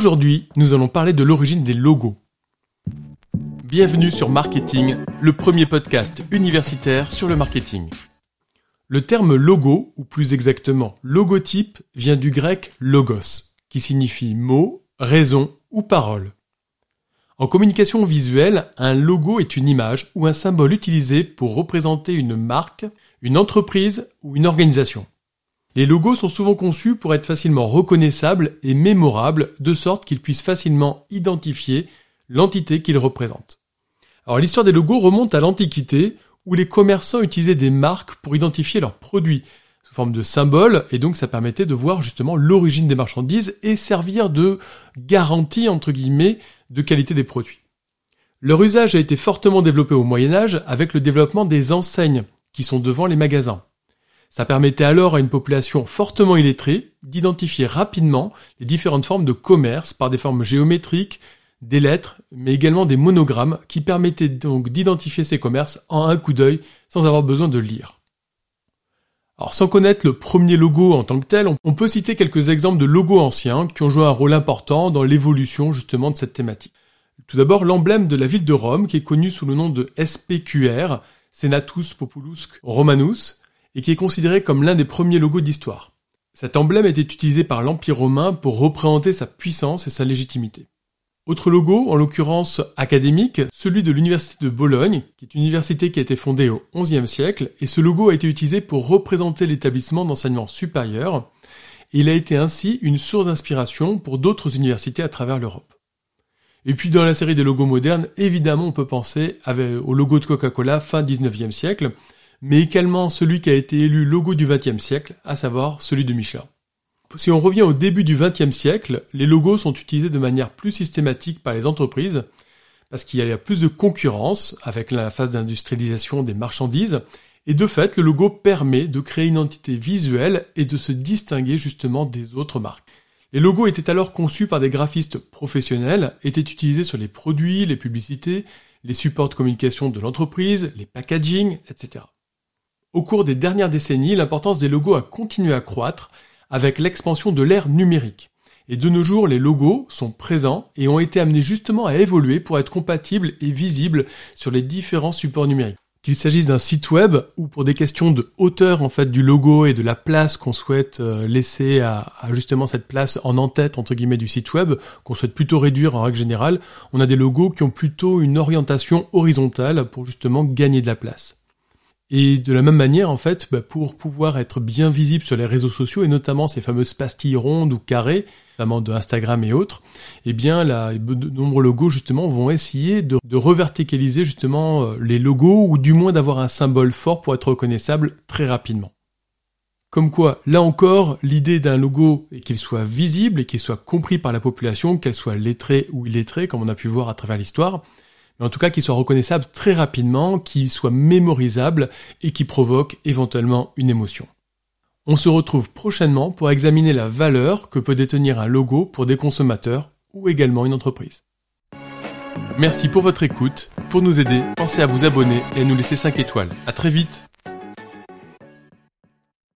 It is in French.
Aujourd'hui, nous allons parler de l'origine des logos. Bienvenue sur Marketing, le premier podcast universitaire sur le marketing. Le terme logo, ou plus exactement logotype, vient du grec logos, qui signifie mot, raison ou parole. En communication visuelle, un logo est une image ou un symbole utilisé pour représenter une marque, une entreprise ou une organisation. Les logos sont souvent conçus pour être facilement reconnaissables et mémorables de sorte qu'ils puissent facilement identifier l'entité qu'ils représentent. Alors l'histoire des logos remonte à l'Antiquité où les commerçants utilisaient des marques pour identifier leurs produits sous forme de symboles et donc ça permettait de voir justement l'origine des marchandises et servir de garantie entre guillemets de qualité des produits. Leur usage a été fortement développé au Moyen Âge avec le développement des enseignes qui sont devant les magasins. Ça permettait alors à une population fortement illettrée d'identifier rapidement les différentes formes de commerce par des formes géométriques, des lettres, mais également des monogrammes qui permettaient donc d'identifier ces commerces en un coup d'œil sans avoir besoin de lire. Alors sans connaître le premier logo en tant que tel, on peut citer quelques exemples de logos anciens qui ont joué un rôle important dans l'évolution justement de cette thématique. Tout d'abord l'emblème de la ville de Rome qui est connu sous le nom de SPQR, Senatus Populus Romanus, et qui est considéré comme l'un des premiers logos d'histoire. Cet emblème était utilisé par l'Empire romain pour représenter sa puissance et sa légitimité. Autre logo, en l'occurrence académique, celui de l'Université de Bologne, qui est une université qui a été fondée au XIe siècle, et ce logo a été utilisé pour représenter l'établissement d'enseignement supérieur, et il a été ainsi une source d'inspiration pour d'autres universités à travers l'Europe. Et puis dans la série des logos modernes, évidemment on peut penser au logo de Coca-Cola fin XIXe siècle, mais également celui qui a été élu logo du XXe siècle, à savoir celui de Michelin. Si on revient au début du XXe siècle, les logos sont utilisés de manière plus systématique par les entreprises, parce qu'il y a plus de concurrence avec la phase d'industrialisation des marchandises, et de fait, le logo permet de créer une entité visuelle et de se distinguer justement des autres marques. Les logos étaient alors conçus par des graphistes professionnels, étaient utilisés sur les produits, les publicités, les supports de communication de l'entreprise, les packaging, etc. Au cours des dernières décennies, l'importance des logos a continué à croître avec l'expansion de l'ère numérique. Et de nos jours, les logos sont présents et ont été amenés justement à évoluer pour être compatibles et visibles sur les différents supports numériques. Qu'il s'agisse d'un site web ou pour des questions de hauteur en fait du logo et de la place qu'on souhaite euh, laisser à, à, justement cette place en en-tête entre guillemets du site web, qu'on souhaite plutôt réduire en règle générale, on a des logos qui ont plutôt une orientation horizontale pour justement gagner de la place. Et de la même manière, en fait, bah, pour pouvoir être bien visible sur les réseaux sociaux, et notamment ces fameuses pastilles rondes ou carrées, notamment de Instagram et autres, eh bien, là, de nombreux logos, justement, vont essayer de, de reverticaliser, justement, euh, les logos, ou du moins d'avoir un symbole fort pour être reconnaissable très rapidement. Comme quoi, là encore, l'idée d'un logo est qu'il soit visible et qu'il soit compris par la population, qu'elle soit lettrée ou illettrée, comme on a pu voir à travers l'histoire, en tout cas qu'il soit reconnaissable très rapidement, qu'il soit mémorisable et qui provoque éventuellement une émotion. On se retrouve prochainement pour examiner la valeur que peut détenir un logo pour des consommateurs ou également une entreprise. Merci pour votre écoute. Pour nous aider, pensez à vous abonner et à nous laisser 5 étoiles. À très vite